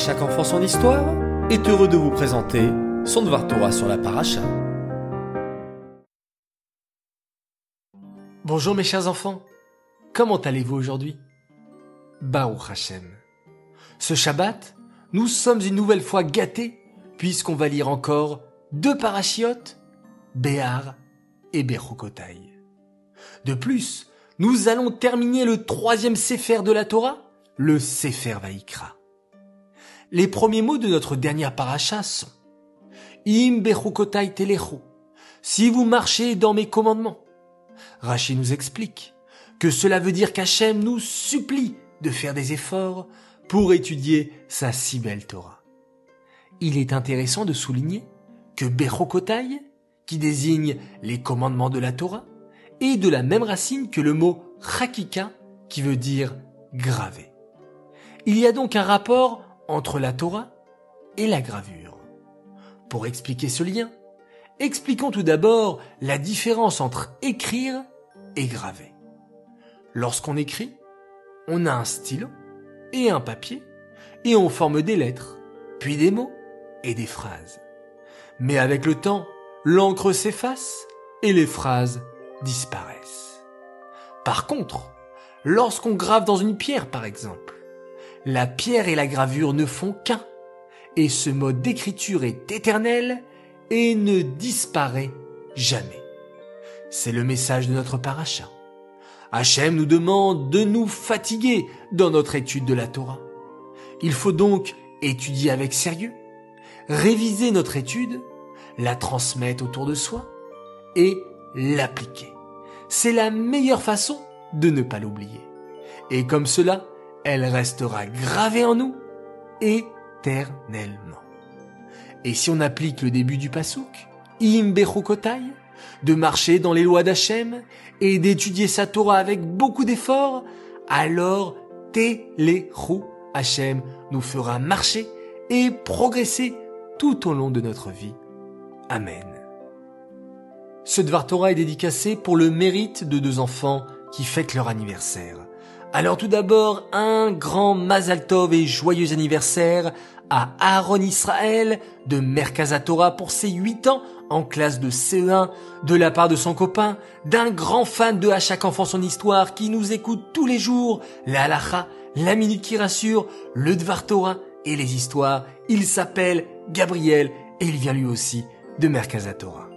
chaque enfant son histoire est heureux de vous présenter son Dvar Torah sur la paracha. Bonjour mes chers enfants, comment allez-vous aujourd'hui? Baruch Hashem. Ce Shabbat, nous sommes une nouvelle fois gâtés puisqu'on va lire encore deux parachiotes, Béar et Bechokotai. De plus, nous allons terminer le troisième Sefer de la Torah, le Sefer Vaikra. Les premiers mots de notre dernière paracha sont Im Bechokotai Telecho, si vous marchez dans mes commandements. Rachid nous explique que cela veut dire qu'Hachem nous supplie de faire des efforts pour étudier sa si belle Torah. Il est intéressant de souligner que Bechokotai, qui désigne les commandements de la Torah, est de la même racine que le mot Chakika, qui veut dire gravé. Il y a donc un rapport entre la Torah et la gravure. Pour expliquer ce lien, expliquons tout d'abord la différence entre écrire et graver. Lorsqu'on écrit, on a un stylo et un papier, et on forme des lettres, puis des mots et des phrases. Mais avec le temps, l'encre s'efface et les phrases disparaissent. Par contre, lorsqu'on grave dans une pierre par exemple, la pierre et la gravure ne font qu'un, et ce mode d'écriture est éternel et ne disparaît jamais. C'est le message de notre paracha. Hachem nous demande de nous fatiguer dans notre étude de la Torah. Il faut donc étudier avec sérieux, réviser notre étude, la transmettre autour de soi et l'appliquer. C'est la meilleure façon de ne pas l'oublier. Et comme cela, elle restera gravée en nous éternellement. Et si on applique le début du pasouk, Im Bechukotai, de marcher dans les lois d'Hachem et d'étudier sa Torah avec beaucoup d'efforts, alors Telechu Hachem nous fera marcher et progresser tout au long de notre vie. Amen. Ce Dvar Torah est dédicacé pour le mérite de deux enfants qui fêtent leur anniversaire. Alors tout d'abord, un grand Mazal Tov et joyeux anniversaire à Aaron Israël de Merkaz Torah pour ses 8 ans en classe de CE1 de la part de son copain, d'un grand fan de À chaque enfant son histoire qui nous écoute tous les jours, la halacha, la minute qui rassure, le Dvar Torah et les histoires. Il s'appelle Gabriel et il vient lui aussi de Merkaz Torah.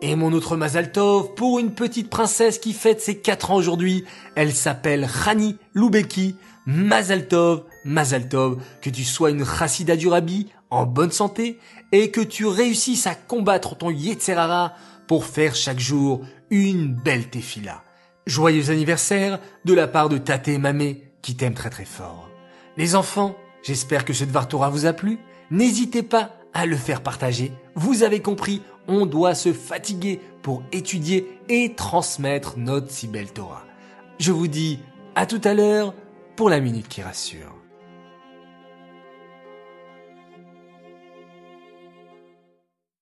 Et mon autre Mazaltov pour une petite princesse qui fête ses 4 ans aujourd'hui. Elle s'appelle Rani Loubeki. Mazaltov, Mazaltov, que tu sois une chassida du Rabbi, en bonne santé, et que tu réussisses à combattre ton Yetzerara pour faire chaque jour une belle tefila. Joyeux anniversaire de la part de Tate et Mamé qui t'aiment très très fort. Les enfants, j'espère que ce Dvar Torah vous a plu. N'hésitez pas à le faire partager. Vous avez compris, on doit se fatiguer pour étudier et transmettre notre si belle Torah. Je vous dis à tout à l'heure pour la minute qui rassure.